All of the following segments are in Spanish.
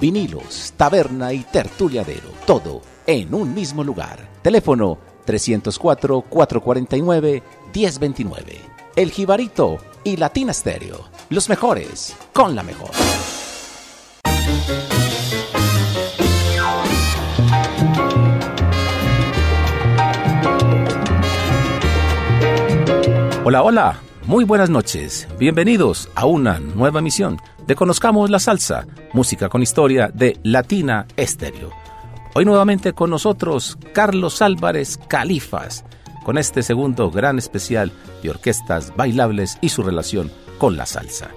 vinilos, taberna y tertuliadero, todo en un mismo lugar. Teléfono 304-449-1029. El Jibarito y Latina Stereo, los mejores con la mejor. Hola, hola, muy buenas noches. Bienvenidos a una nueva emisión de Conozcamos la Salsa, música con historia de Latina Estéreo. Hoy nuevamente con nosotros Carlos Álvarez Califas, con este segundo gran especial de orquestas bailables y su relación con la salsa.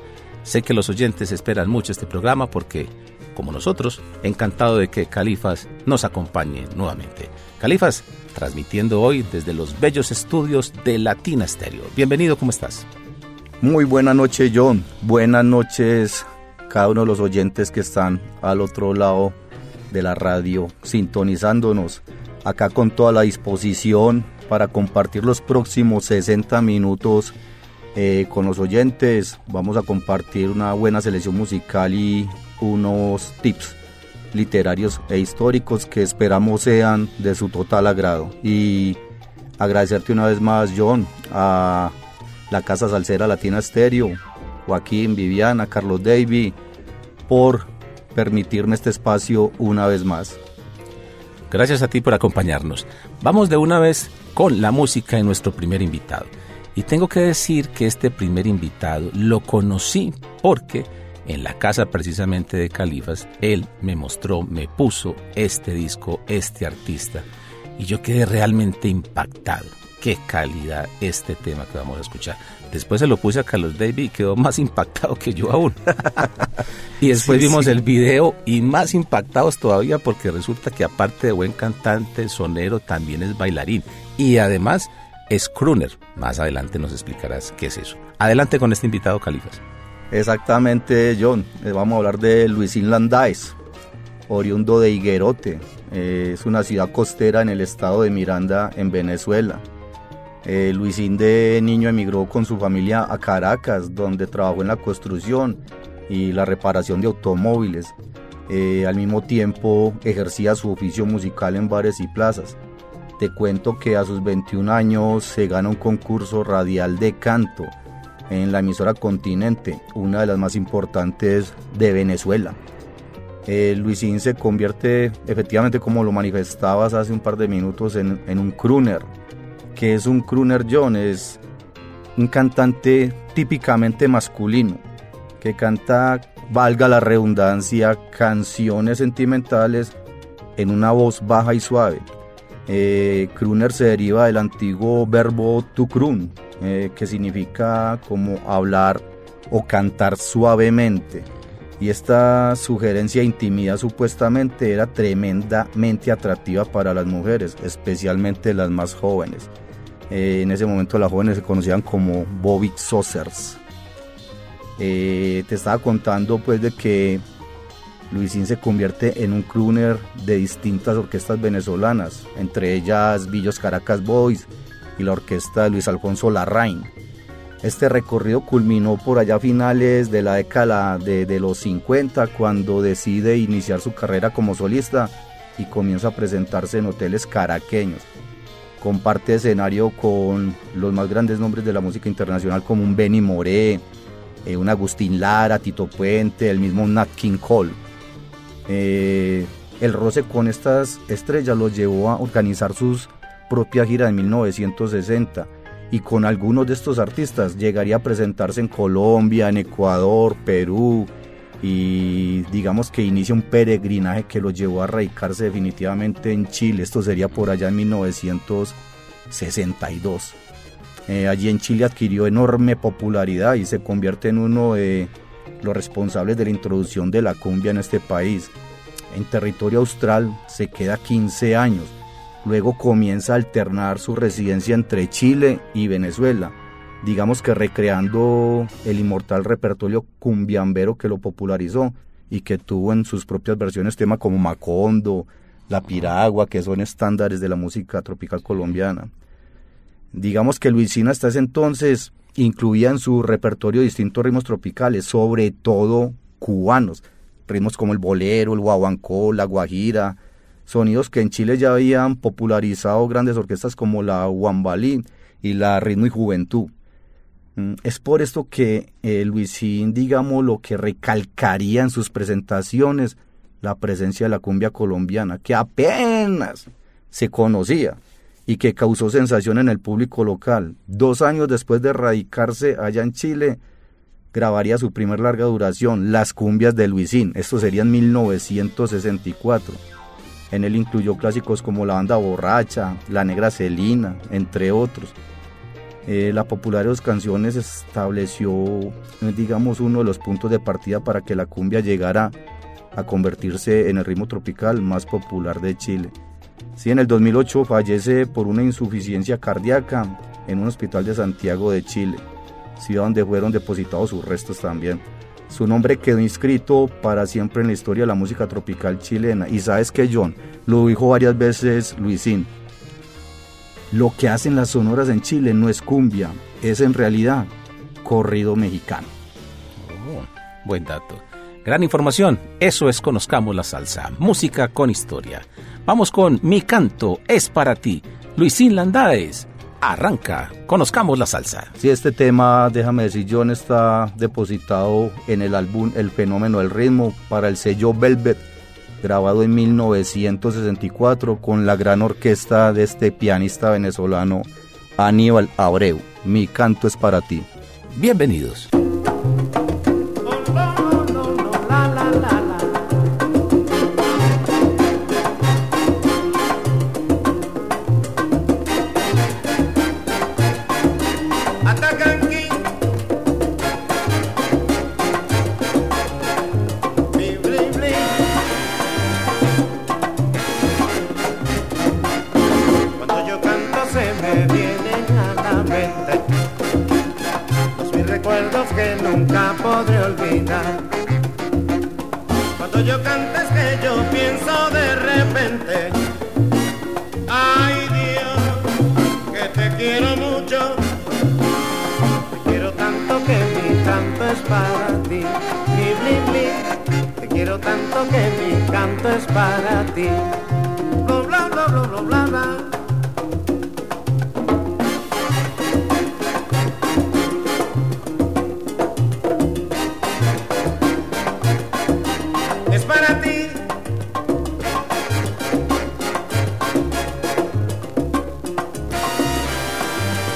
Sé que los oyentes esperan mucho este programa porque, como nosotros, encantado de que Califas nos acompañe nuevamente. Califas, transmitiendo hoy desde los bellos estudios de Latina Estéreo. Bienvenido, ¿cómo estás? Muy buena noche John, buenas noches cada uno de los oyentes que están al otro lado de la radio sintonizándonos, acá con toda la disposición para compartir los próximos 60 minutos eh, con los oyentes. Vamos a compartir una buena selección musical y unos tips literarios e históricos que esperamos sean de su total agrado. Y agradecerte una vez más, John, a la Casa Salsera Latina Estéreo, Joaquín, Viviana, Carlos Davy, por permitirme este espacio una vez más. Gracias a ti por acompañarnos. Vamos de una vez con la música de nuestro primer invitado. Y tengo que decir que este primer invitado lo conocí porque en la casa precisamente de Califas, él me mostró, me puso este disco, este artista, y yo quedé realmente impactado qué calidad este tema que vamos a escuchar. Después se lo puse a Carlos David y quedó más impactado que yo aún. y después vimos el video y más impactados todavía porque resulta que aparte de buen cantante, sonero, también es bailarín. Y además es crooner. Más adelante nos explicarás qué es eso. Adelante con este invitado, Califas. Exactamente, John. Eh, vamos a hablar de Luisín Landáez, oriundo de Higuerote. Eh, es una ciudad costera en el estado de Miranda, en Venezuela. Eh, Luisín de niño emigró con su familia a Caracas, donde trabajó en la construcción y la reparación de automóviles. Eh, al mismo tiempo ejercía su oficio musical en bares y plazas. Te cuento que a sus 21 años se gana un concurso radial de canto en la emisora Continente, una de las más importantes de Venezuela. Eh, Luisín se convierte efectivamente, como lo manifestabas hace un par de minutos, en, en un crooner, que es un crooner John, es un cantante típicamente masculino, que canta, valga la redundancia, canciones sentimentales en una voz baja y suave. Eh, crooner se deriva del antiguo verbo to eh, que significa como hablar o cantar suavemente. Y esta sugerencia de intimidad supuestamente era tremendamente atractiva para las mujeres, especialmente las más jóvenes. Eh, en ese momento las jóvenes se conocían como Bobby Saucers. Eh, te estaba contando pues de que Luisín se convierte en un crooner de distintas orquestas venezolanas, entre ellas Villos Caracas Boys y la orquesta de Luis Alfonso Larraín. Este recorrido culminó por allá a finales de la década de, de los 50 cuando decide iniciar su carrera como solista y comienza a presentarse en hoteles caraqueños comparte escenario con los más grandes nombres de la música internacional como un Benny Moré, eh, un Agustín Lara, Tito Puente, el mismo Nat King Cole. Eh, el roce con estas estrellas los llevó a organizar sus propias giras en 1960 y con algunos de estos artistas llegaría a presentarse en Colombia, en Ecuador, Perú, y digamos que inicia un peregrinaje que lo llevó a radicarse definitivamente en Chile. Esto sería por allá en 1962. Eh, allí en Chile adquirió enorme popularidad y se convierte en uno de los responsables de la introducción de la cumbia en este país. en territorio austral se queda 15 años. Luego comienza a alternar su residencia entre Chile y Venezuela, digamos que recreando el inmortal repertorio cumbiambero que lo popularizó y que tuvo en sus propias versiones temas como Macondo, La Piragua, que son estándares de la música tropical colombiana. Digamos que Luisina hasta ese entonces incluía en su repertorio distintos ritmos tropicales, sobre todo cubanos, ritmos como el bolero, el guaguancó, la guajira, sonidos que en Chile ya habían popularizado grandes orquestas como la Huambalín y la Ritmo y Juventud. Mm, es por esto que eh, Luisín, digamos, lo que recalcaría en sus presentaciones la presencia de la cumbia colombiana, que apenas se conocía y que causó sensación en el público local. Dos años después de radicarse allá en Chile, grabaría su primer larga duración, Las cumbias de Luisín. Esto sería en 1964. En él incluyó clásicos como La banda borracha, La negra Celina, entre otros. Eh, la popularidad de sus canciones estableció, digamos, uno de los puntos de partida para que la cumbia llegara a convertirse en el ritmo tropical más popular de Chile. Sí, en el 2008 fallece por una insuficiencia cardíaca en un hospital de Santiago de Chile, ciudad donde fueron depositados sus restos también. Su nombre quedó inscrito para siempre en la historia de la música tropical chilena. Y sabes que John, lo dijo varias veces Luisín, lo que hacen las sonoras en Chile no es cumbia, es en realidad corrido mexicano. Oh, buen dato. Gran información, eso es Conozcamos la Salsa, música con historia. Vamos con Mi canto es para ti, Luisín Landáez. Arranca, conozcamos la salsa. Sí, este tema, déjame decir, John, está depositado en el álbum El fenómeno del ritmo para el sello Velvet grabado en 1964 con la gran orquesta de este pianista venezolano Aníbal Abreu. Mi canto es para ti. Bienvenidos.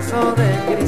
para ti.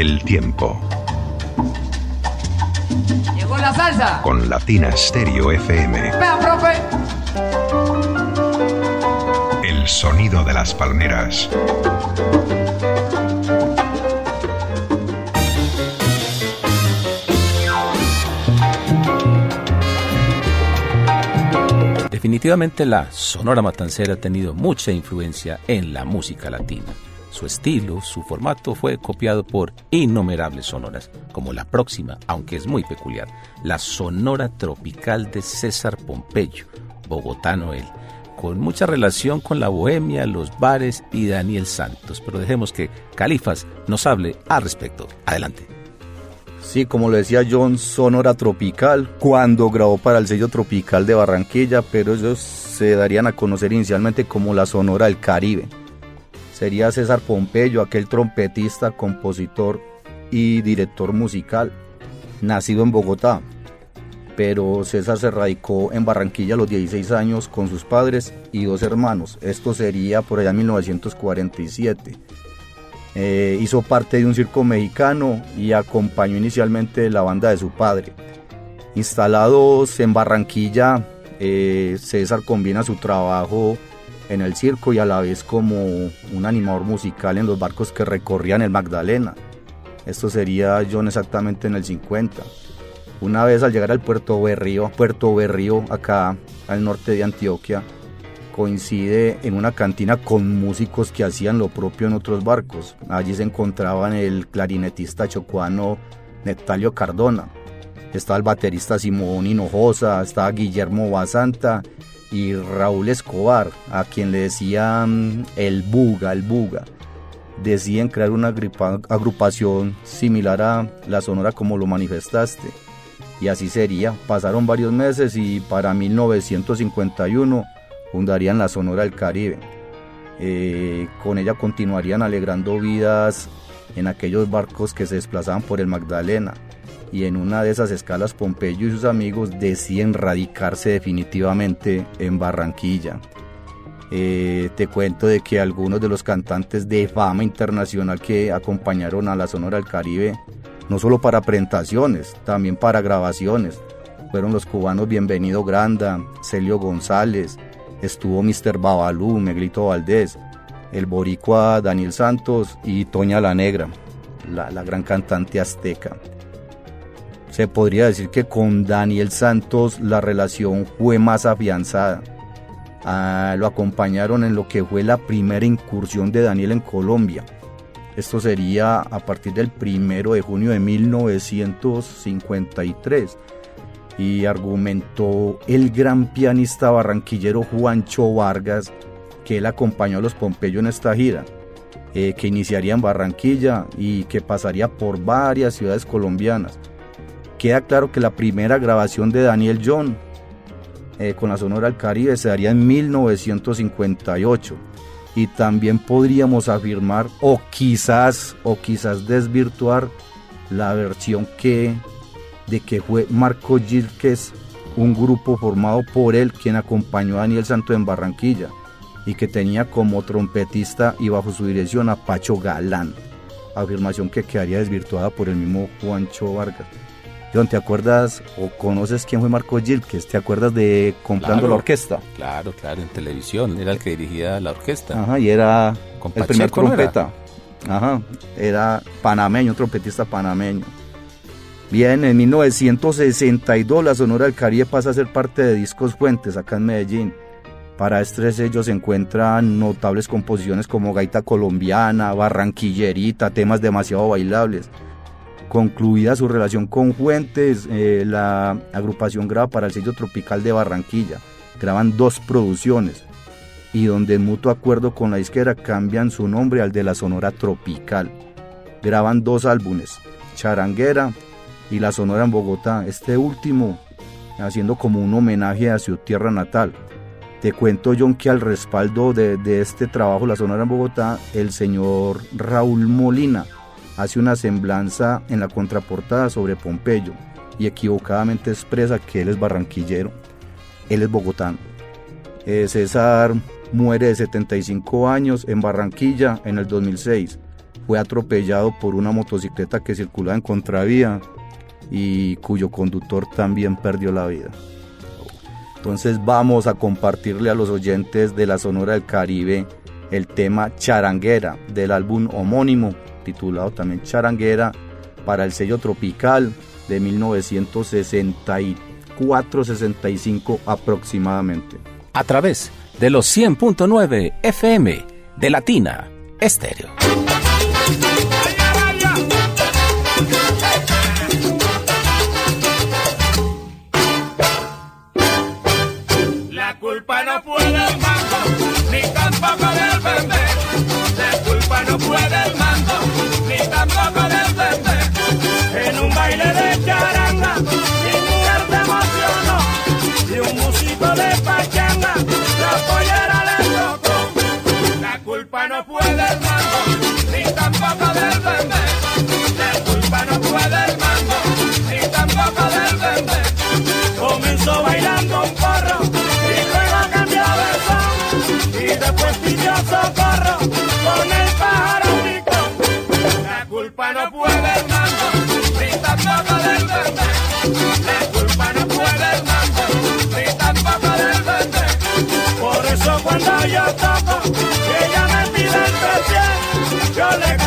Tómate el tiempo. Llegó la salsa. Con Latina Stereo FM. Vea, profe. El sonido de las palmeras. Definitivamente la Sonora Matancera ha tenido mucha influencia en la música latina. Su estilo, su formato fue copiado por innumerables sonoras, como la próxima, aunque es muy peculiar, la Sonora Tropical de César Pompeyo, bogotano él, con mucha relación con la bohemia, los bares y Daniel Santos. Pero dejemos que Califas nos hable al respecto. Adelante. Sí, como lo decía John, Sonora Tropical, cuando grabó para el sello Tropical de Barranquilla, pero ellos se darían a conocer inicialmente como la Sonora del Caribe. Sería César Pompeyo, aquel trompetista, compositor y director musical, nacido en Bogotá. Pero César se radicó en Barranquilla a los 16 años con sus padres y dos hermanos. Esto sería por allá en 1947 eh, hizo parte de un circo mexicano y acompañó inicialmente la banda de su padre. Instalados en Barranquilla, eh, César combina su trabajo en el circo y a la vez como un animador musical en los barcos que recorrían el Magdalena. Esto sería John exactamente en el 50. Una vez al llegar al Puerto Berrío, Puerto Berrío acá al norte de Antioquia, coincide en una cantina con músicos que hacían lo propio en otros barcos. Allí se encontraban el clarinetista chocuano Nectalio Cardona, estaba el baterista Simón Hinojosa, estaba Guillermo Basanta y Raúl Escobar, a quien le decían el Buga, el Buga. Decían crear una agrupación similar a la Sonora como lo manifestaste. Y así sería. Pasaron varios meses y para 1951 fundarían la Sonora del Caribe. Eh, con ella continuarían alegrando vidas en aquellos barcos que se desplazaban por el Magdalena. Y en una de esas escalas Pompeyo y sus amigos deciden radicarse definitivamente en Barranquilla. Eh, te cuento de que algunos de los cantantes de fama internacional que acompañaron a la Sonora del Caribe, no solo para presentaciones, también para grabaciones, fueron los cubanos Bienvenido Granda, Celio González, estuvo Mr. Babalú, Meglito Valdés, el boricua Daniel Santos y Toña la Negra, la, gran cantante azteca. Se podría decir que con Daniel Santos la relación fue más afianzada. Ah, lo acompañaron en lo que fue la primera incursión de Daniel en Colombia. Esto sería a partir del primero de junio de 1953 y argumentó el gran pianista barranquillero Juancho Vargas, que él acompañó a los Pompeyo en esta gira, eh, que iniciaría en Barranquilla y que pasaría por varias ciudades colombianas. Queda claro que la primera grabación de Daniel John eh, con la Sonora del Caribe se daría en 1958 y también podríamos afirmar o quizás o quizás desvirtuar la versión que de que fue Marco Gilques, un grupo formado por él quien acompañó a Daniel Santo en Barranquilla y que tenía como trompetista y bajo su dirección a Pacho Galán, afirmación que quedaría desvirtuada por el mismo Juancho Vargas. John, ¿te acuerdas o conoces quién fue Marco Gilques? ¿Te acuerdas de Comprando la Orquesta? Claro, claro, en televisión, era el que dirigía la orquesta. Ajá, y era el primer trompeta. Ajá, era panameño, un trompetista panameño. Bien, en 1962 la Sonora del Caribe pasa a ser parte de Discos Fuentes acá en Medellín. Para este sello se encuentran notables composiciones como Gaita Colombiana, Barranquillerita, temas demasiado bailables. Concluida su relación con Fuentes, eh, la agrupación graba para el sello Tropical de Barranquilla. Graban dos producciones y donde en mutuo acuerdo con la disquera cambian su nombre al de la Sonora Tropical. Graban dos álbumes, Charanguera y la Sonora en Bogotá, este último haciendo como un homenaje a su tierra natal. Te cuento, John, que al respaldo de, este trabajo, La Sonora en Bogotá, el señor Raúl Molina hace una semblanza en la contraportada sobre Pompeyo y equivocadamente expresa que él es barranquillero, él es bogotano. Eh, César muere de 75 años en Barranquilla en el 2006 fue atropellado por una motocicleta que circulaba en contravía y cuyo conductor también perdió la vida. Entonces vamos a compartirle a los oyentes de la Sonora del Caribe el tema Charanguera del álbum homónimo titulado también Charanguera para el sello tropical de 1964-65 aproximadamente. A través de los 100.9 FM de Latina Estéreo. No puede el mango, ni tampoco del bebé. La culpa no puede el mango, ni tampoco del bebé. Comenzó bailando un porro y luego cambió de son y después pidió socorro con el pájaro picón. La culpa no puede el mango, ni tampoco del verde. La culpa no puede el mango, ni del. Por eso cuando yo toco yo le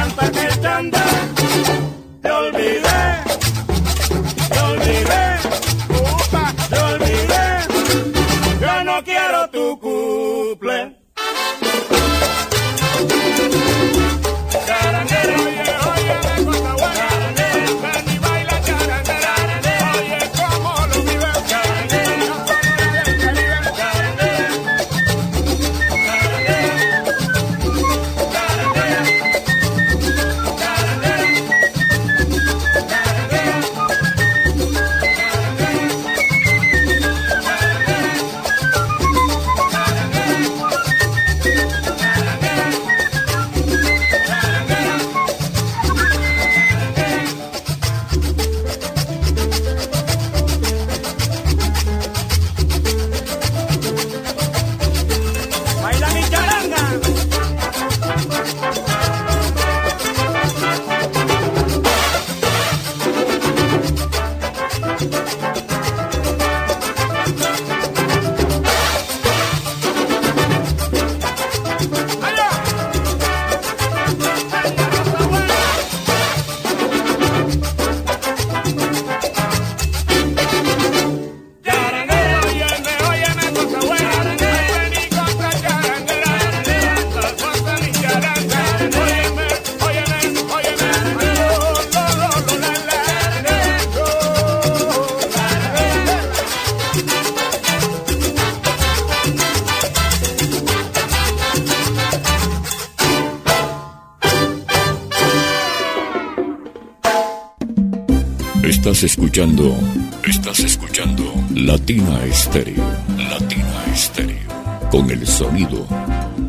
Estás escuchando, estás escuchando Latina Estéreo, Latina Estéreo, con el sonido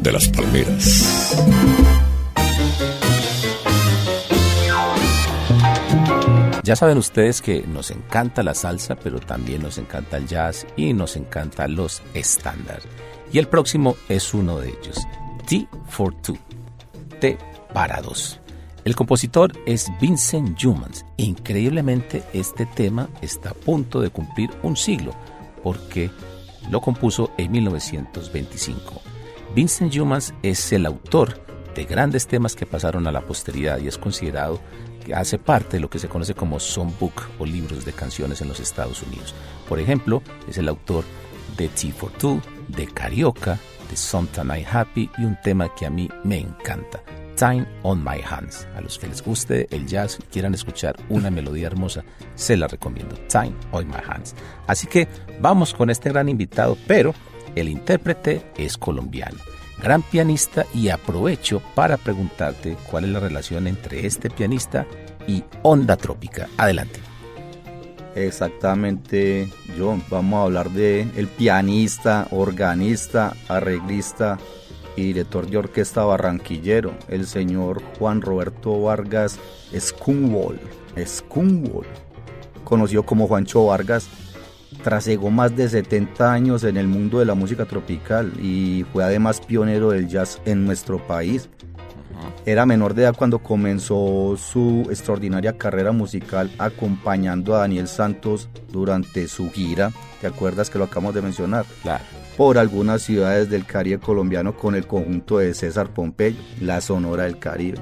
de las palmeras. Ya saben ustedes que nos encanta la salsa, pero también nos encanta el jazz y nos encanta los estándares. Y el próximo es uno de ellos, T for Two, T para dos. El compositor es Vincent Youmans. Increíblemente este tema está a punto de cumplir un siglo, porque lo compuso en 1925. Vincent Youmans es el autor de grandes temas que pasaron a la posteridad y es considerado que hace parte de lo que se conoce como songbook o libros de canciones en los Estados Unidos. Por ejemplo, es el autor de T for Two, de Carioca, de Sometimes I Happy y un tema que a mí me encanta, Time on My Hands. A los que les guste el jazz y quieran escuchar una melodía hermosa, se la recomiendo, Time on My Hands. Así que vamos con este gran invitado, pero el intérprete es colombiano gran pianista y aprovecho para preguntarte cuál es la relación entre este pianista y Onda Trópica. Adelante. Exactamente, John. Vamos a hablar de el pianista, organista, arreglista y director de orquesta barranquillero, el señor Juan Roberto Vargas Scunwall. Scunwall, conocido como Juancho Vargas, trasegó más de 70 años en el mundo de la música tropical y fue además pionero del jazz en nuestro país. Era menor de edad cuando comenzó su extraordinaria carrera musical acompañando a Daniel Santos durante su gira. ¿Te acuerdas que lo acabamos de mencionar? Claro. Por algunas ciudades del Caribe colombiano con el conjunto de César Pompeyo, la Sonora del Caribe.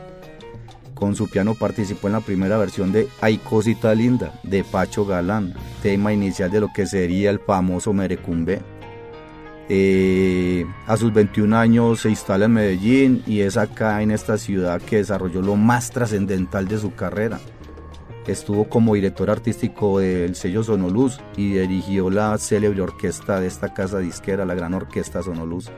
Con su piano participó en la primera versión de Ay Cosita Linda de Pacho Galán, tema inicial de lo que sería el famoso Merecumbe. Eh, a sus 21 años se instala en Medellín y es acá en esta ciudad que desarrolló lo más trascendental de su carrera. Estuvo como director artístico del sello Sonoluz y dirigió la célebre orquesta de esta casa disquera, la Gran Orquesta Sonoluz.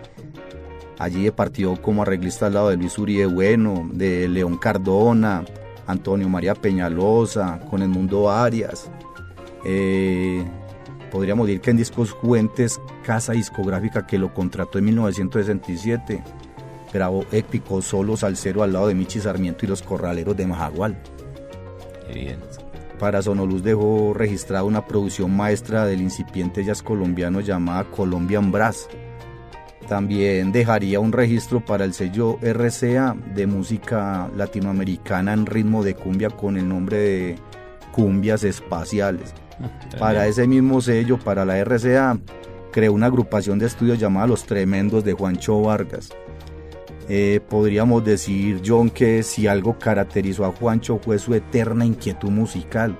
Allí partió como arreglista al lado de Luis Uribe Bueno, de León Cardona, Antonio María Peñalosa, con el Mundo Arias. Eh, podríamos decir que en Discos Juentes, casa discográfica que lo contrató en 1967, grabó épico solo salsero al lado de Michi Sarmiento y los Corraleros de Majagual. Bien. Para Sonoluz dejó registrada una producción maestra del incipiente jazz colombiano llamada Colombian Brass. También dejaría un registro para el sello RCA de música latinoamericana en ritmo de cumbia con el nombre de Cumbias Espaciales. Para ese mismo sello, para la RCA, creó una agrupación de estudios llamada Los Tremendos de Juancho Vargas. Eh, podríamos decir, John, que si algo caracterizó a Juancho fue su eterna inquietud musical,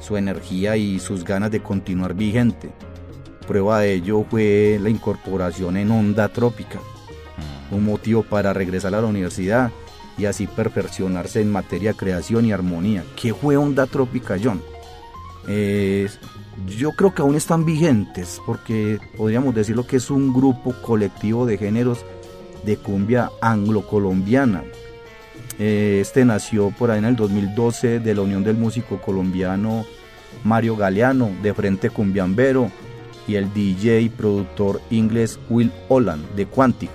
su energía y sus ganas de continuar vigente. Prueba de ello fue la incorporación en Onda Trópica, un motivo para regresar a la universidad y así perfeccionarse en materia de creación y armonía. ¿Qué fue Onda Trópica, John? Eh, yo creo que aún están vigentes porque podríamos decirlo que es un grupo colectivo de géneros de cumbia anglo-colombiana. Eh, este nació por ahí en el 2012 de la unión del músico colombiano Mario Galeano de Frente Cumbiambero y el DJ y productor inglés Will Holland de Quantic.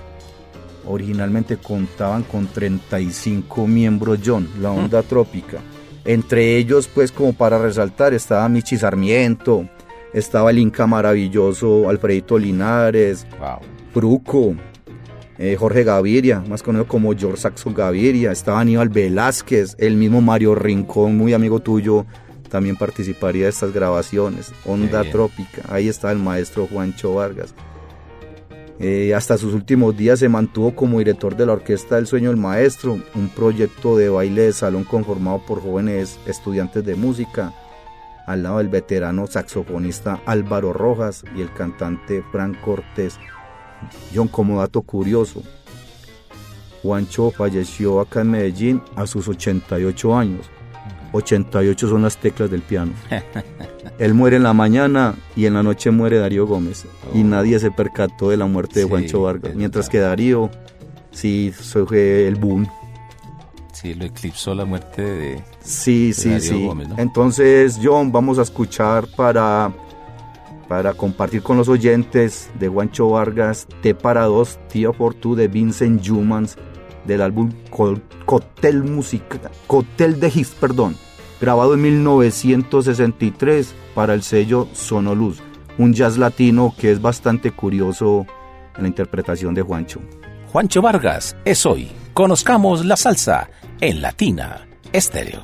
Originalmente contaban con 35 miembros John, la onda trópica. Entre ellos, pues como para resaltar, estaba Michi Sarmiento, estaba el Inca maravilloso Alfredito Linares, Wow. Bruco, eh, Jorge Gaviria, más conocido como George Saxon Gaviria, estaba Aníbal Velázquez, el mismo Mario Rincón, muy amigo tuyo, también participaría de estas grabaciones. Onda. Trópica, ahí está el maestro Juancho Vargas. Eh, hasta sus últimos días se mantuvo como director de la Orquesta del Sueño del Maestro, un proyecto de baile de salón conformado por jóvenes estudiantes de música, al lado del veterano saxofonista Álvaro Rojas y el cantante Frank Cortés. John, como dato curioso, Juancho falleció acá en Medellín a sus 88 años. 88 son las teclas del piano. Él muere en la mañana y en la noche muere Darío Gómez. Y nadie se percató de la muerte de Sí, Juancho Vargas. Mientras que Darío, sí, fue el boom. Sí, lo eclipsó la muerte de... Sí, sí, Darío sí. Gómez, ¿no? Entonces, John, vamos a escuchar para, para compartir con los oyentes de Juancho Vargas, T para dos, Tía for Two de Vincent Humans, del álbum Música, Cotel de Hits, perdón, grabado en 1963 para el sello Sonoluz, un jazz latino que es bastante curioso en la interpretación de Juancho. Juancho Vargas es hoy. Conozcamos la salsa en Latina Estéreo.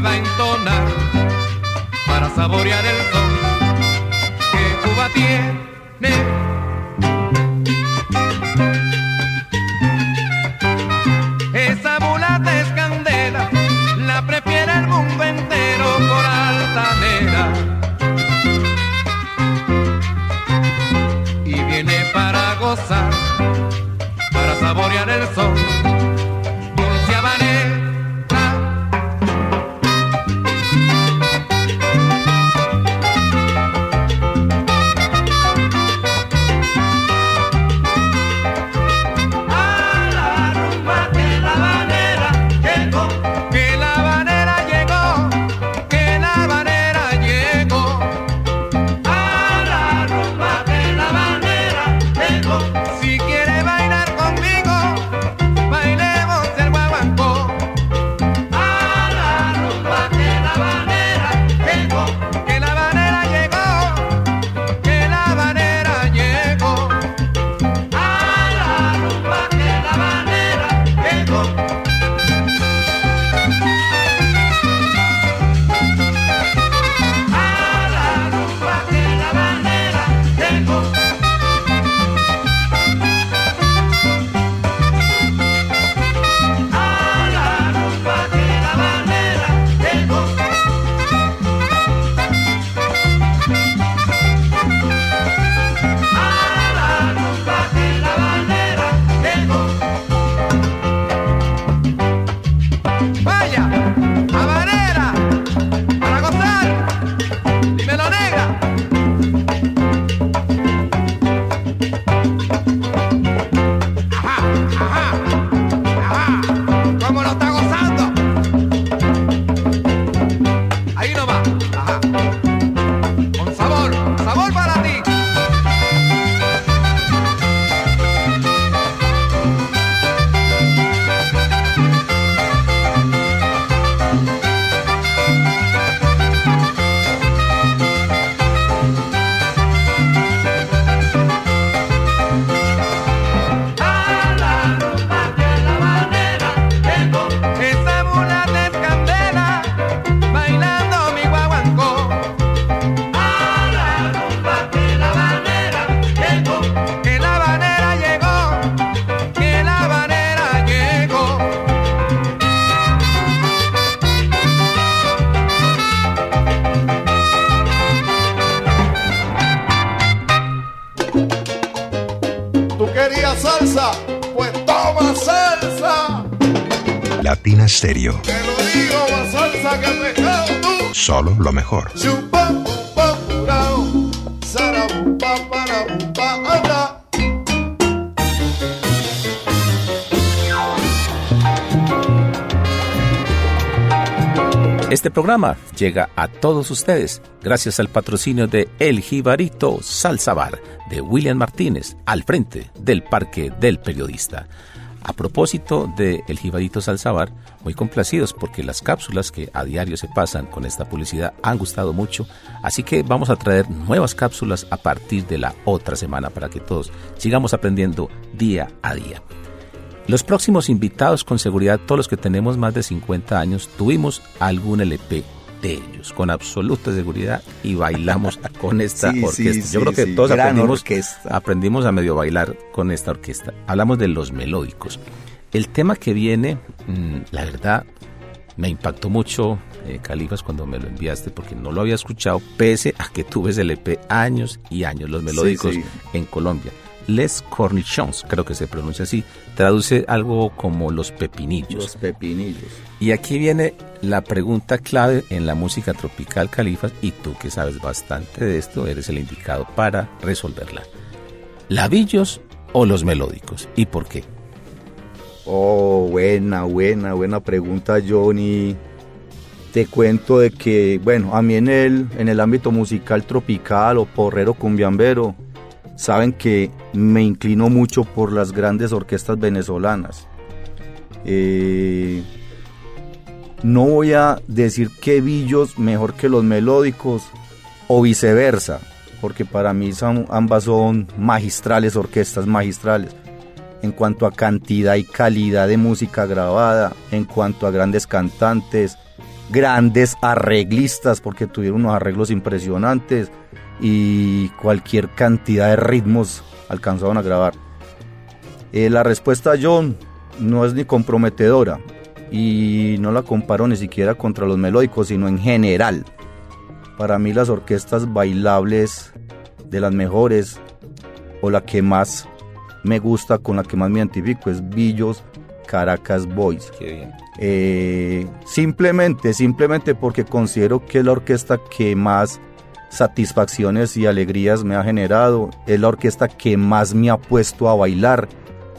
Va a entonar para saborear el son que Cuba tiene. Esa mulata es candela, la prefiere el mundo entero por altanera. y viene para gozar, para saborear el sol. Te lo digo, pescado tú. Solo lo mejor. Este programa llega a todos ustedes gracias al patrocinio de El Jibarito Salsa Bar de William Martínez al frente del Parque del Periodista. A propósito de El Jibarito Salsa Bar, muy complacidos porque las cápsulas que a diario se pasan con esta publicidad han gustado mucho, así que vamos a traer nuevas cápsulas a partir de la otra semana para que todos sigamos aprendiendo día a día. Los próximos invitados, con seguridad, todos los que tenemos más de 50 años, tuvimos algún LP de ellos, con absoluta seguridad, y bailamos con esta Sí, orquesta. sí, Yo sí, creo que todos aprendimos, aprendimos a medio bailar con esta orquesta. Hablamos de los melódicos. El tema que viene, mm, la verdad, me impactó mucho, eh, Califas, cuando me lo enviaste, porque no lo había escuchado, pese a que tuve ese LP años y años, los melódicos en Colombia. Les Cornichons, creo que se pronuncia así, traduce algo como los pepinillos. Los pepinillos. Y aquí viene la pregunta clave en la música tropical, Califas, y tú que sabes bastante de esto, eres el indicado para resolverla. ¿Labillos o los melódicos? ¿Y por qué? Oh, buena, buena, buena pregunta, Johnny. Te cuento de que, bueno, a mí en el, en el ámbito musical tropical o porrero cumbiambero, saben que me inclino mucho por las grandes orquestas venezolanas. Eh, no voy a decir que Billos mejor que los melódicos o viceversa, porque para mí son- ambas son magistrales, orquestas magistrales en cuanto a cantidad y calidad de música grabada, en cuanto a grandes cantantes, grandes arreglistas, porque tuvieron unos arreglos impresionantes y cualquier cantidad de ritmos alcanzaron a grabar. Eh, la respuesta, John, no es ni comprometedora y no la comparo ni siquiera contra los melódicos, sino en general. Para mí las orquestas bailables de las mejores o la que más me gusta, con la que más me identifico, es Billos Caracas Boys. Qué bien. Eh, simplemente, simplemente porque considero que es la orquesta que más satisfacciones y alegrías me ha generado, es la orquesta que más me ha puesto a bailar.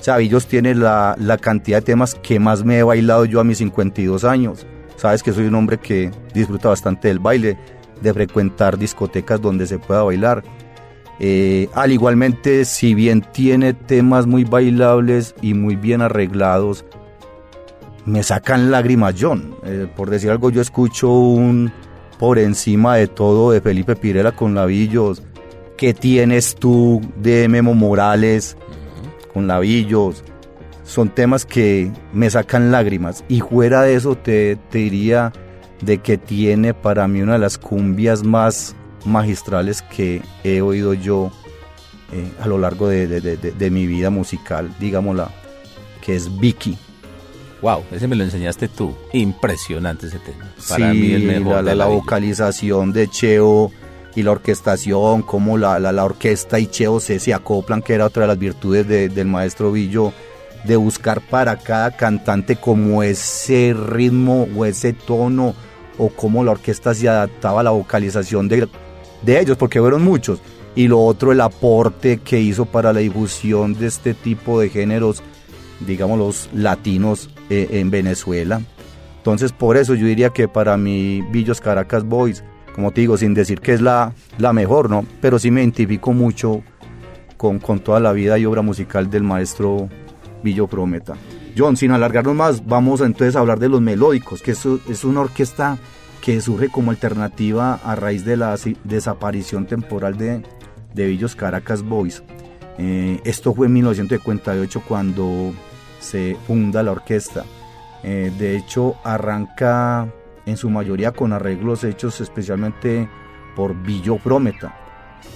Chavillos tiene la, la cantidad de temas que más me he bailado yo a mis 52 años. Sabes que soy un hombre que disfruta bastante del baile, de frecuentar discotecas donde se pueda bailar. Eh, al igualmente, si bien tiene temas muy bailables y muy bien arreglados, me sacan lágrimas, John. Eh, por decir algo, yo escucho un por encima de todo de Felipe Pirela con Lavillos. ¿Qué tienes tú de Memo Morales con Lavillos? Son temas que me sacan lágrimas. Y fuera de eso, te, diría de que tiene para mí una de las cumbias más magistrales que he oído yo eh, a lo largo de- de mi vida musical, digámosla, que es Vicky. Wow, ese me lo enseñaste tú. Impresionante ese tema. Para Sí, mí el mejor. la, de la- vocalización de Cheo y la orquestación, cómo la, la- la orquesta y Cheo se, se acoplan, que era otra de las virtudes de- del maestro Villo, de buscar para cada cantante como ese ritmo o ese tono o cómo la orquesta se adaptaba a la vocalización de, de ellos, porque fueron muchos. Y lo otro, el aporte que hizo para la difusión de este tipo de géneros, digamos los latinos eh, en Venezuela. Entonces, por eso yo diría que para mí Villos Caracas Boys, como te digo, sin decir que es la, la mejor, ¿no? Pero sí me identifico mucho con, con toda la vida y obra musical del maestro Villo Prometa. John, sin alargarnos más, vamos entonces a hablar de los melódicos, que eso es una orquesta que surge como alternativa a raíz de la desaparición temporal de, de Villos Caracas Boys. Eh, esto fue en 1958 cuando se funda la orquesta. Eh, de hecho, arranca en su mayoría con arreglos hechos especialmente por Villo Prometa,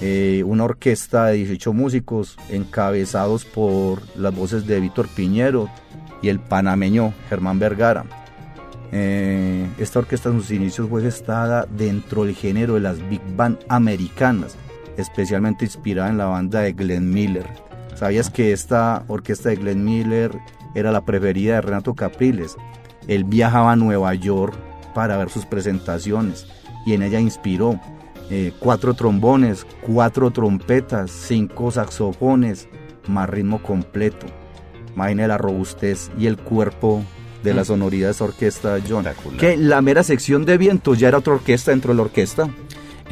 eh, una orquesta de 18 músicos encabezados por las voces de Víctor Piñero y el panameño Germán Vergara. Eh, esta orquesta en sus inicios fue gestada dentro del género de las big band americanas, especialmente inspirada en la banda de Glenn Miller. ¿Sabías que esta orquesta de Glenn Miller era la preferida de Renato Capriles? Él viajaba a Nueva York para ver sus presentaciones y en ella inspiró eh, cuatro trombones, cuatro trompetas, cinco saxofones, más ritmo completo. Imagina la robustez y el cuerpo de la sonoridad de esa orquesta, John. Que la mera sección de vientos ya era otra orquesta dentro de la orquesta.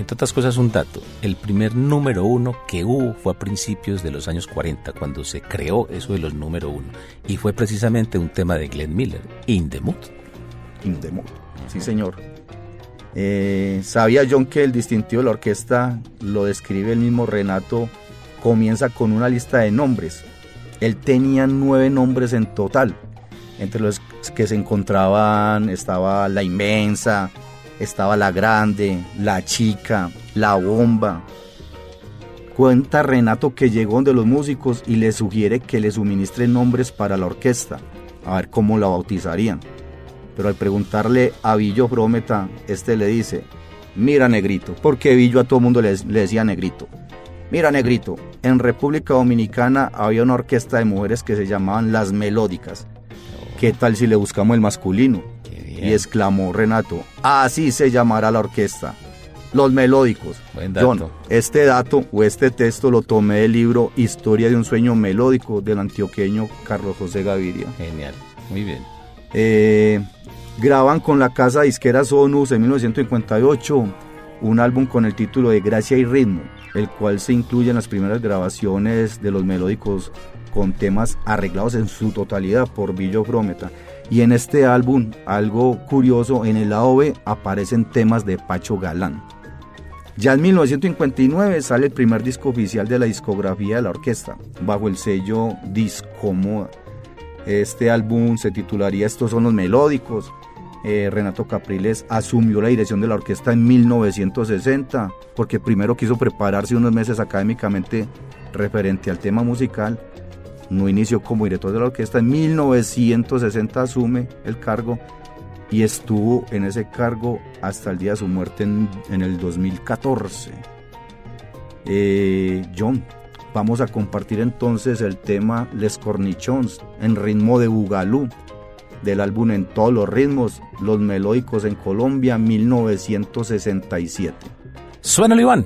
Entre otras cosas, un dato. El primer número uno que hubo fue a principios de los años 40, cuando se creó eso de los número uno. Y fue precisamente un tema de Glenn Miller, In the Mood. In the mood. Sí, señor. Eh, Sabía John que el distintivo de la orquesta lo describe el mismo Renato. Comienza con una lista de nombres. Él tenía nueve nombres en total. Entre los que se encontraban estaba la inmensa, estaba la grande, la chica, la bomba. Cuenta Renato que llegó donde los músicos y le sugiere que le suministren nombres para la orquesta, a ver cómo la bautizarían. Pero al preguntarle a Villo Frómeta, este le dice, mira negrito, porque Villo a todo mundo le decía negrito. Mira negrito, en República Dominicana había una orquesta de mujeres que se llamaban Las Melódicas. ¿Qué tal si le buscamos el masculino? Bien. Y exclamó Renato, así se llamará la orquesta. Los melódicos. Buen dato. John, este dato o este texto lo tomé del libro Historia de un sueño melódico del antioqueño Carlos José Gaviria. Genial. Muy bien. Eh, graban con la casa disquera Sonus en 1958 un álbum con el título de Gracia y Ritmo, el cual se incluye en las primeras grabaciones de los melódicos con temas arreglados en su totalidad por Billo Frómeta. Y en este álbum, algo curioso, en el lado aparecen temas de Pacho Galán. Ya en 1959 sale el primer disco oficial de la discografía de la orquesta, bajo el sello Discomoda. Este álbum se titularía Estos son los melódicos. Eh, Renato Capriles asumió la dirección de la orquesta en 1960 porque primero quiso prepararse unos meses académicamente referente al tema musical. No inició como director de la orquesta. En 1960 asume el cargo y estuvo en ese cargo hasta el día de su muerte en, el 2014. Eh, John, vamos a compartir entonces el tema Les Cornichons en ritmo de Bugalú del álbum En todos los ritmos, Los Melódicos en Colombia 1967. Suénalo, Iván.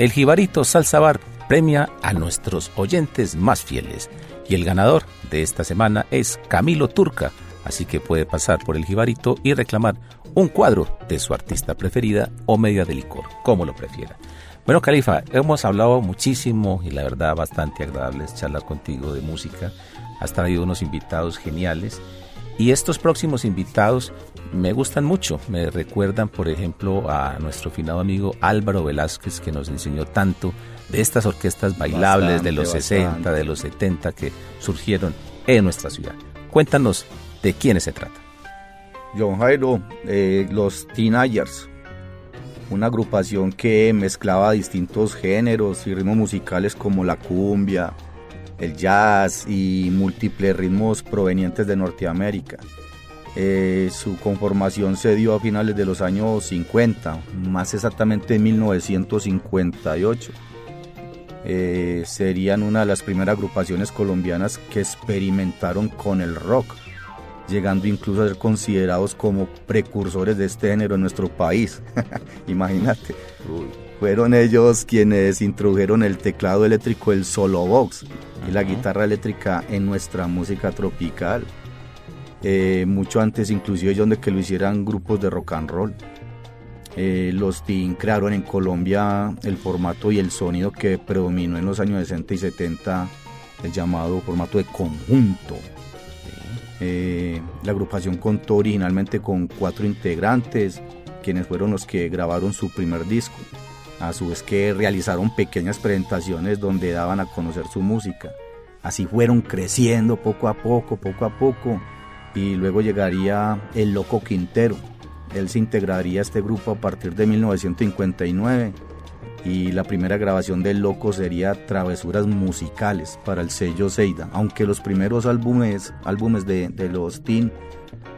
El Jibarito Salsa Bar premia a nuestros oyentes más fieles y el ganador de esta semana es Camilo Turca, así que puede pasar por el Jibarito y reclamar un cuadro de su artista preferida o media de licor, como lo prefiera. Bueno, Califa, hemos hablado muchísimo y la verdad bastante agradable es charlar contigo de música. Has traído unos invitados geniales y estos próximos invitados me gustan mucho. Me recuerdan, por ejemplo, a nuestro finado amigo Álvaro Velázquez, que nos enseñó tanto de estas orquestas bailables de los 60, de los 70 que surgieron en nuestra ciudad. Cuéntanos de quiénes se trata. John Jairo, eh, los Teenagers, una agrupación que mezclaba distintos géneros y ritmos musicales como la cumbia, el jazz y múltiples ritmos provenientes de Norteamérica. Eh, su conformación se dio a finales de los años 50, más exactamente en 1958. Eh, serían una de las primeras agrupaciones colombianas que experimentaron con el rock, llegando incluso a ser considerados como precursores de este género en nuestro país. Imagínate. Fueron ellos quienes introdujeron el teclado eléctrico, el solo box y la guitarra eléctrica en nuestra música tropical. Eh, mucho antes inclusive ellos de que lo hicieran grupos de rock and roll. Eh, los Teen crearon en Colombia el formato y el sonido que predominó en los años 60 y 70, el llamado formato de conjunto. Eh, la agrupación contó originalmente con cuatro integrantes, quienes fueron los que grabaron su primer disco. A su vez que realizaron pequeñas presentaciones donde daban a conocer su música. Así fueron creciendo poco a poco, poco a poco, y luego llegaría el Loco Quintero. Él se integraría a este grupo a partir de 1959 y la primera grabación del Loco sería Travesuras Musicales para el sello Seida, aunque los primeros álbumes, álbumes de, los Teen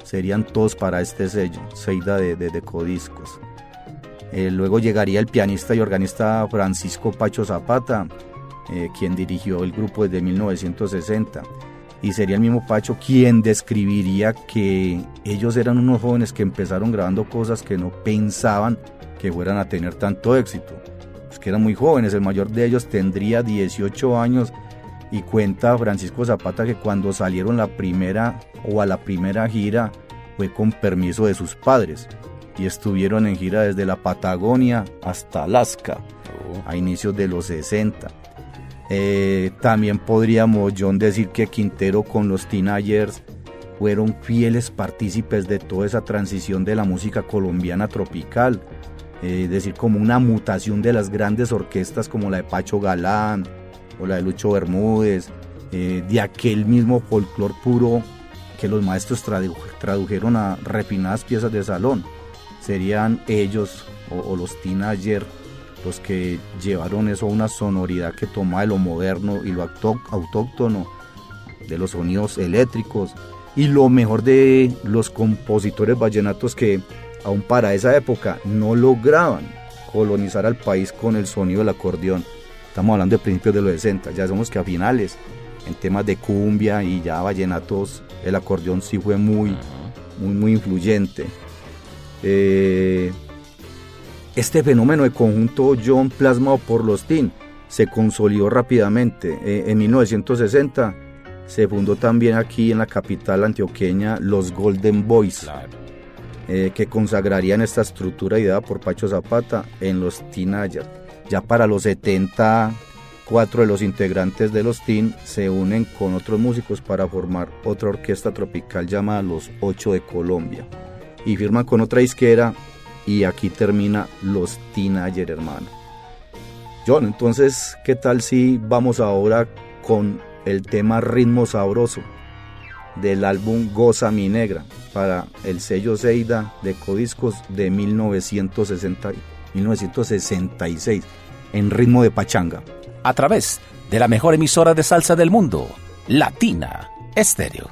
serían todos para este sello, Seida de, de, Codiscos. Eh, luego llegaría el pianista y organista Francisco Pacho Zapata, eh, quien dirigió el grupo desde 1960 y sería el mismo Pacho quien describiría que ellos eran unos jóvenes que empezaron grabando cosas que no pensaban que fueran a tener tanto éxito. Pues que eran muy jóvenes, el mayor de ellos tendría 18 años. Y cuenta Francisco Zapata que cuando salieron la primera o a la primera gira fue con permiso de sus padres y estuvieron en gira desde la Patagonia hasta Alaska a inicios de los 60 eh, también podríamos, John, decir que Quintero con los Teenagers fueron fieles partícipes de toda esa transición de la música colombiana tropical. Eh, es decir, como una mutación de las grandes orquestas como la de Pacho Galán o la de Lucho Bermúdez, eh, de aquel mismo folclor puro que los maestros tradujeron a refinadas piezas de salón. Serían ellos o, o los teenagers los que llevaron eso a una sonoridad que toma de lo moderno y lo autóctono, de los sonidos eléctricos y lo mejor de los compositores vallenatos que aún para esa época no lograban colonizar al país con el sonido del acordeón. Estamos hablando de principios de los 60, ya sabemos que a finales, en temas de cumbia y ya vallenatos, el acordeón sí fue muy, muy, muy influyente. Eh, este fenómeno de conjunto John plasmado por los Teen se consolidó rápidamente. Eh, en 1960 se fundó también aquí en la capital antioqueña los Golden Boys, eh, que consagrarían esta estructura ideada por Pacho Zapata en los Teenagers. Ya para los 70, cuatro de los integrantes de los Teen se unen con otros músicos para formar otra orquesta tropical llamada Los Ocho de Colombia y firman con otra disquera y aquí termina los Teenager, hermano. John, entonces, ¿qué tal si vamos ahora con el tema Ritmo Sabroso del álbum Goza Mi Negra para el sello Zeida de Codiscos de 1960, 1966 en ritmo de pachanga? A través de la mejor emisora de salsa del mundo, Latina Estéreo.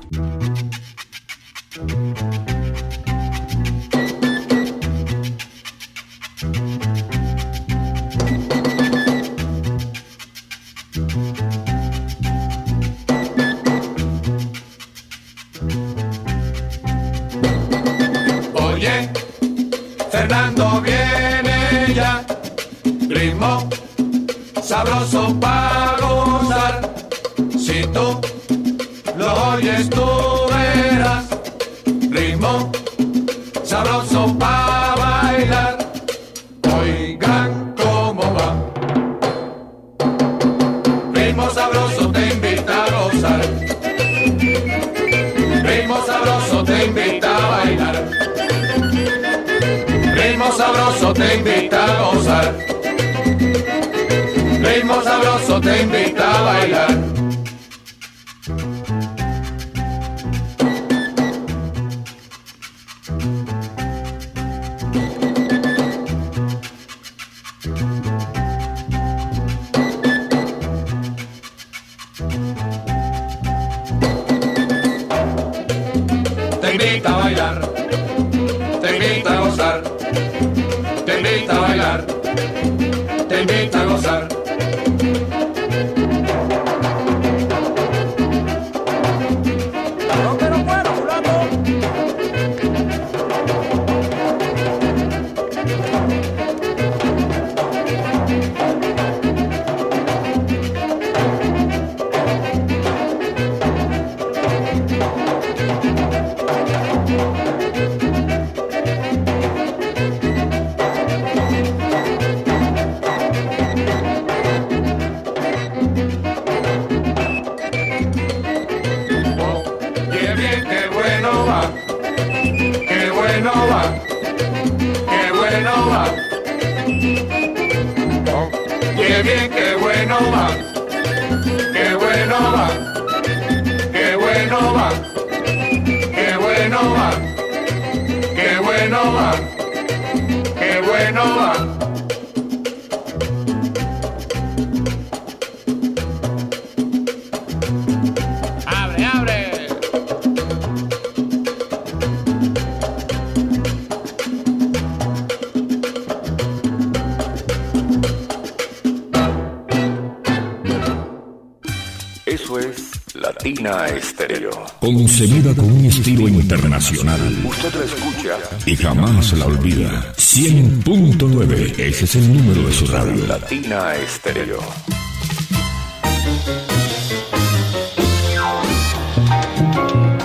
Estilo internacional. Usted la escucha y jamás la olvida. 100.9, ese es el número de su radio. Latina Estéreo.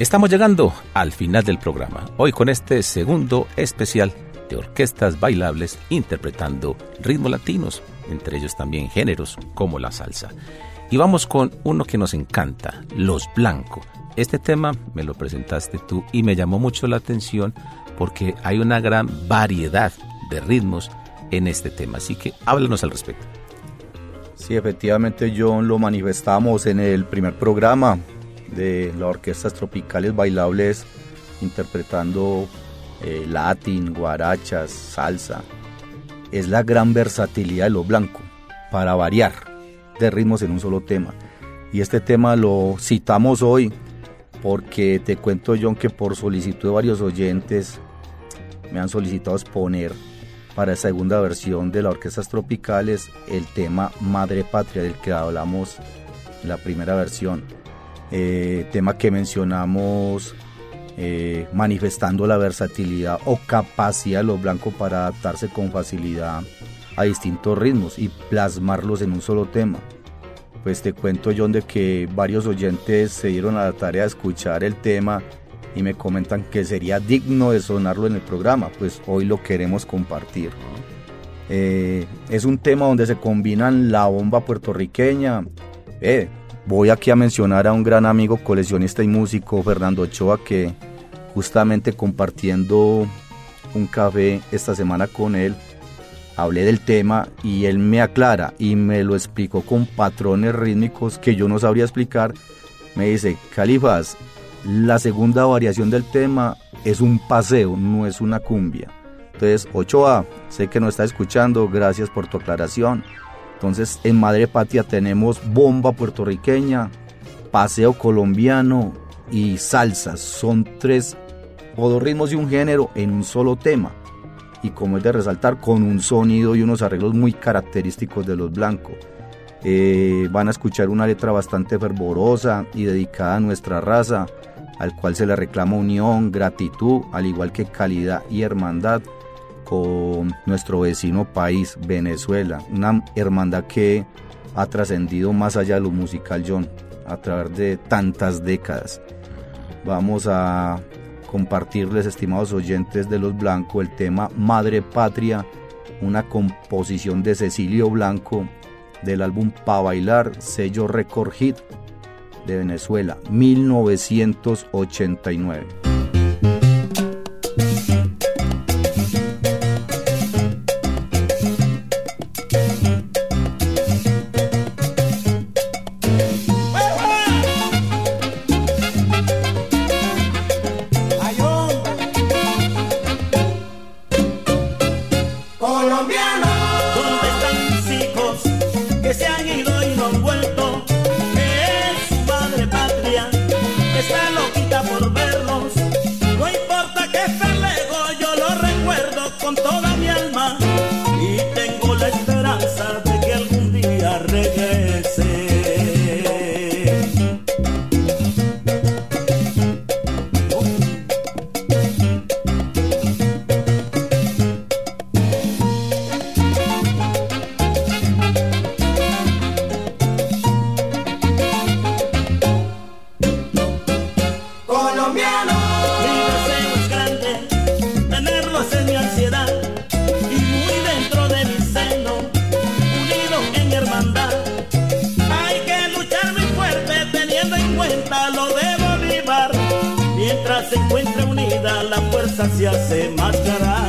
Estamos llegando al final del programa, hoy con este segundo especial de orquestas bailables interpretando ritmos latinos, entre ellos también géneros como la salsa. Y vamos con uno que nos encanta, Los Blancos. Este tema me lo presentaste tú y me llamó mucho la atención porque hay una gran variedad de ritmos en este tema, así que háblanos al respecto. Sí, efectivamente, John, lo manifestamos en el primer programa de las orquestas tropicales bailables interpretando eh, latín, guarachas, salsa. Es la gran versatilidad de lo blanco para variar de ritmos en un solo tema. Y este tema lo citamos hoy porque te cuento, John, que por solicitud de varios oyentes me han solicitado exponer para esta segunda versión de las orquestas tropicales el tema Madre Patria del que hablamos en la primera versión. Eh, tema que mencionamos eh, manifestando la versatilidad o capacidad de los blancos para adaptarse con facilidad a distintos ritmos y plasmarlos en un solo tema. Pues te cuento John de que varios oyentes se dieron a la tarea de escuchar el tema y me comentan que sería digno de sonarlo en el programa, pues hoy lo queremos compartir. Eh, es un tema donde se combinan la bomba puertorriqueña. Eh, voy aquí a mencionar a un gran amigo coleccionista y músico, Fernando Ochoa, que justamente compartiendo un café esta semana con él, hablé del tema y él me aclara y me lo explicó con patrones rítmicos que yo no sabría explicar. Me dice, Califas, la segunda variación del tema es un paseo, no es una cumbia. Entonces, Ochoa, sé que nos está escuchando, gracias por tu aclaración. Entonces, en Madre Patria tenemos bomba puertorriqueña, paseo colombiano y salsa. Son tres ritmos y un género en un solo tema. Y como es de resaltar, con un sonido y unos arreglos muy característicos de los blancos. Eh, van a escuchar una letra bastante fervorosa y dedicada a nuestra raza, al cual se le reclama unión, gratitud, al igual que calidad y hermandad con nuestro vecino país, Venezuela. Una hermandad que ha trascendido más allá de lo musical, John, a través de tantas décadas. Vamos a compartirles, estimados oyentes de Los Blancos, el tema Madre Patria, una composición de Cecilio Blanco del álbum Pa Bailar, sello Record Hit de Venezuela, 1989. distancia se marchará.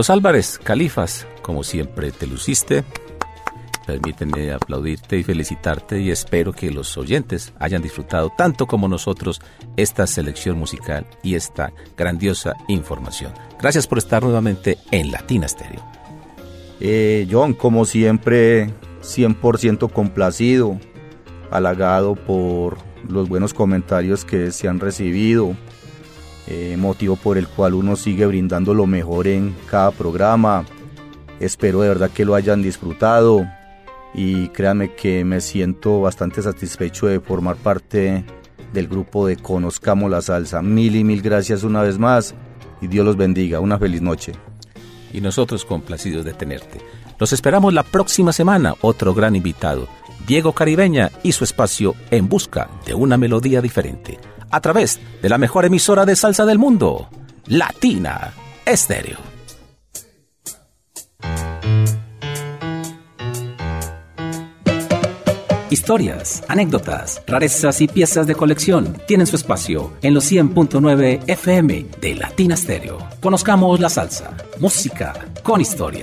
Carlos Álvarez, Califas, como siempre te luciste. Permíteme aplaudirte y felicitarte y espero que los oyentes hayan disfrutado tanto como nosotros esta selección musical y esta grandiosa información. Gracias por estar nuevamente en Latina Stereo. Eh, John, como siempre, 100% complacido, halagado por los buenos comentarios que se han recibido, eh, motivo por el cual uno sigue brindando lo mejor en cada programa. Espero de verdad que lo hayan disfrutado y créanme que me siento bastante satisfecho de formar parte del grupo de Conozcamos la Salsa. Mil y mil gracias una vez más y Dios los bendiga. Una feliz noche. Y nosotros complacidos de tenerte. Los esperamos la próxima semana, otro gran invitado, Diego Caribeña y su espacio En Busca de una Melodía Diferente, a través de la mejor emisora de salsa del mundo, Latina Estéreo. Historias, anécdotas, rarezas y piezas de colección tienen su espacio en los 100.9 FM de Latina Stereo. Conozcamos la salsa, música con historia.